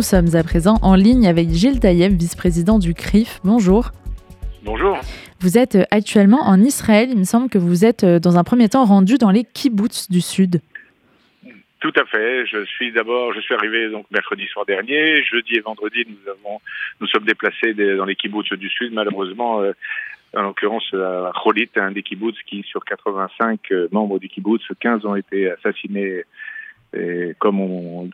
Nous sommes à présent en ligne avec Gilles Taïeb, vice-président du CRIF. Bonjour. Bonjour. Vous êtes actuellement en Israël. Il me semble que vous êtes dans un premier temps rendu dans les kibbutz du Sud. Tout à fait. Je suis d'abord, je suis arrivé donc mercredi soir dernier. Jeudi et vendredi, nous avons, nous sommes déplacés dans les kibbutz du Sud. Malheureusement, euh, en l'occurrence à Cholit, un des kibbutz qui, sur 85 euh, membres du kibbutz, 15 ont été assassinés, et comme on,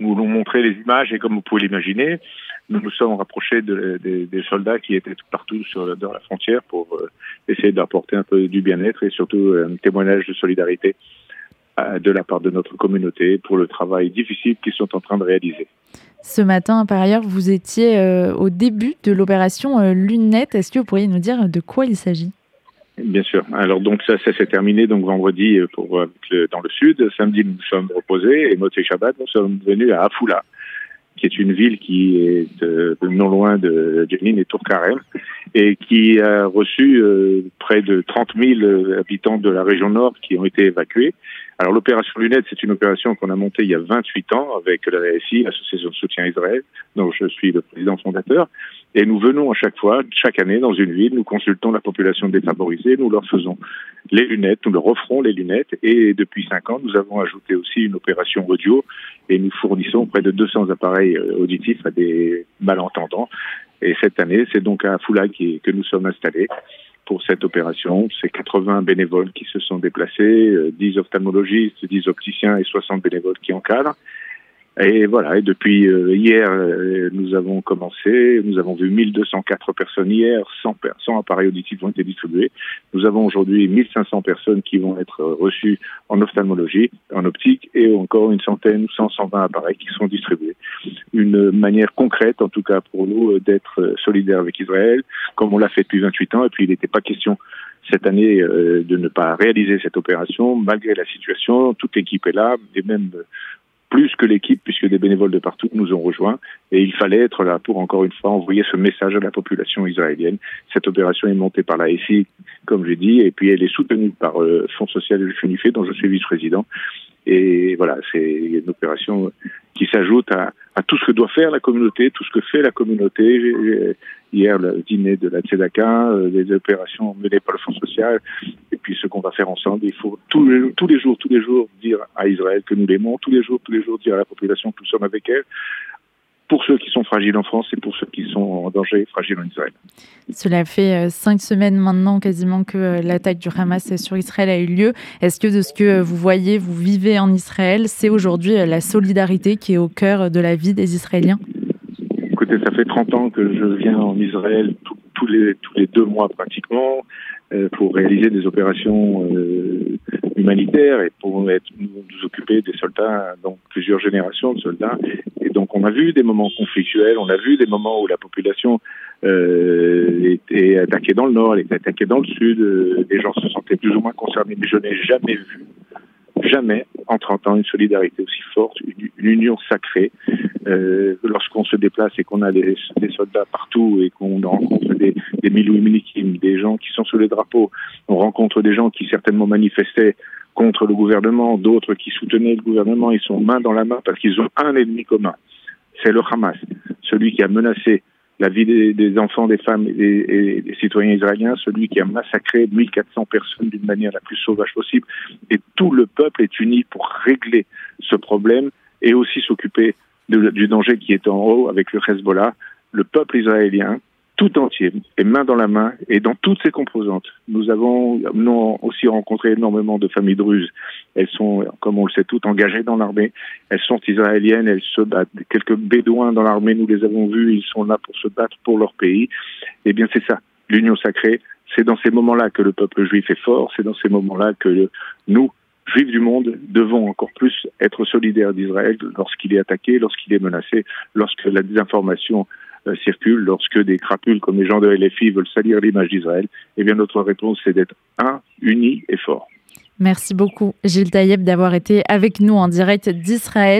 nous l'ont montré les images et comme vous pouvez l'imaginer, nous nous sommes rapprochés de, des soldats qui étaient partout sur dans la frontière pour euh, essayer d'apporter un peu du bien-être et surtout un témoignage de solidarité de la part de notre communauté pour le travail difficile qu'ils sont en train de réaliser. Ce matin, par ailleurs, vous étiez euh, au début de l'opération euh, Lunette. Est-ce que vous pourriez nous dire de quoi il s'agit? Bien sûr. Alors donc ça, ça s'est terminé donc vendredi euh, pour dans le sud. Samedi, nous sommes reposés et Motsé Shabbat, nous sommes venus à Afula, qui est une ville qui est non loin de Jenin et Tourcarem et qui a reçu près de 30 000 habitants de la région nord qui ont été évacués alors l'opération Lunette, c'est une opération qu'on a montée il y a 28 ans avec la RSI, l'Association de soutien Israël, dont je suis le président fondateur. Et nous venons à chaque fois, chaque année, dans une ville, nous consultons la population défavorisée, nous leur faisons les lunettes, nous leur offrons les lunettes. Et depuis cinq ans, nous avons ajouté aussi une opération audio et nous fournissons près de 200 appareils euh, auditifs à des malentendants. Et cette année, c'est donc à Foula que nous sommes installés pour cette opération. C'est 80 bénévoles qui se sont déplacés, 10 euh, ophtalmologistes, 10 opticiens et 60 bénévoles qui encadrent. Et voilà, et depuis euh, hier, euh, nous avons commencé, nous avons vu 1204 personnes hier, 100, 100 appareils auditifs ont été distribués. Nous avons aujourd'hui 1500 personnes qui vont être reçues en ophtalmologie, en optique, et encore une centaine, 100, 120 appareils qui sont distribués. Une manière concrète, en tout cas pour nous, d'être solidaires avec Israël, comme on l'a fait depuis 28 ans, et puis il n'était pas question cette année de ne pas réaliser cette opération, malgré la situation. Toute l'équipe est là, et même plus que l'équipe, puisque des bénévoles de partout nous ont rejoints. Et il fallait être là pour, encore une fois, envoyer ce message à la population israélienne. Cette opération est montée par la SI, comme j'ai dit, et puis elle est soutenue par le euh, Fonds social le dont je suis vice-président. Et voilà, c'est une opération qui s'ajoute à, tout ce que doit faire la communauté, tout ce que fait la communauté. Hier, le dîner de la Tzedaka, euh, les opérations menées par le Fonds social, et puis ce qu'on va faire ensemble. Il faut tous les, tous les jours, tous les jours dire à Israël que nous l'aimons, tous les jours, tous les jours dire à la population que nous sommes avec elle, pour ceux qui sont fragiles en France et pour ceux qui sont en danger fragiles en Israël. Cela fait euh, cinq semaines maintenant quasiment que euh, l'attaque du Hamas sur Israël a eu lieu. Est-ce que de ce que vous voyez, vous vivez en Israël, c'est aujourd'hui euh, la solidarité qui est au cœur de la vie des Israéliens? Écoutez, ça fait 30 ans que je viens en Israël tous, les, tous les deux mois pratiquement pour réaliser des opérations humanitaires et pour être, nous, occuper des soldats, donc plusieurs générations de soldats. Et donc on a vu des moments conflictuels, on a vu des moments où la population euh, était attaquée dans le nord, elle était attaquée dans le sud, euh, les gens se sentaient plus ou moins concernés, mais je n'ai jamais vu, jamais en 30 ans, une solidarité aussi forte, une, union sacrée. Euh, lorsqu'on se déplace et qu'on a des, soldats partout et qu'on rencontre des, des milou des gens qui sont sous les drapeaux, on rencontre des gens qui certainement manifestaient contre le gouvernement, d'autres qui soutenaient le gouvernement, ils sont main dans la main parce qu'ils ont un ennemi commun, c'est le Hamas, celui qui a menacé la vie des, enfants, des femmes et, des citoyens israéliens, celui qui a massacré 1400 personnes d'une manière la plus sauvage possible. Et tout le peuple est uni pour régler ce problème et aussi s'occuper du danger qui est en haut avec le Hezbollah. Le peuple israélien tout entier, et main dans la main, et dans toutes ses composantes. Nous avons nous aussi rencontré énormément de familles druzes. Elles sont, comme on le sait toutes, engagées dans l'armée. Elles sont israéliennes, elles se battent. Quelques bédouins dans l'armée, nous les avons vus, ils sont là pour se battre pour leur pays. Eh bien, c'est ça, l'union sacrée. C'est dans ces moments-là que le peuple juif est fort, c'est dans ces moments-là que nous, juifs du monde, devons encore plus être solidaires d'Israël lorsqu'il est attaqué, lorsqu'il est menacé, lorsque la désinformation euh, circulent lorsque des crapules comme les gens de LFI veulent salir l'image d'Israël, eh bien notre réponse c'est d'être un, uni et fort. Merci beaucoup Gilles Taïeb d'avoir été avec nous en direct d'Israël.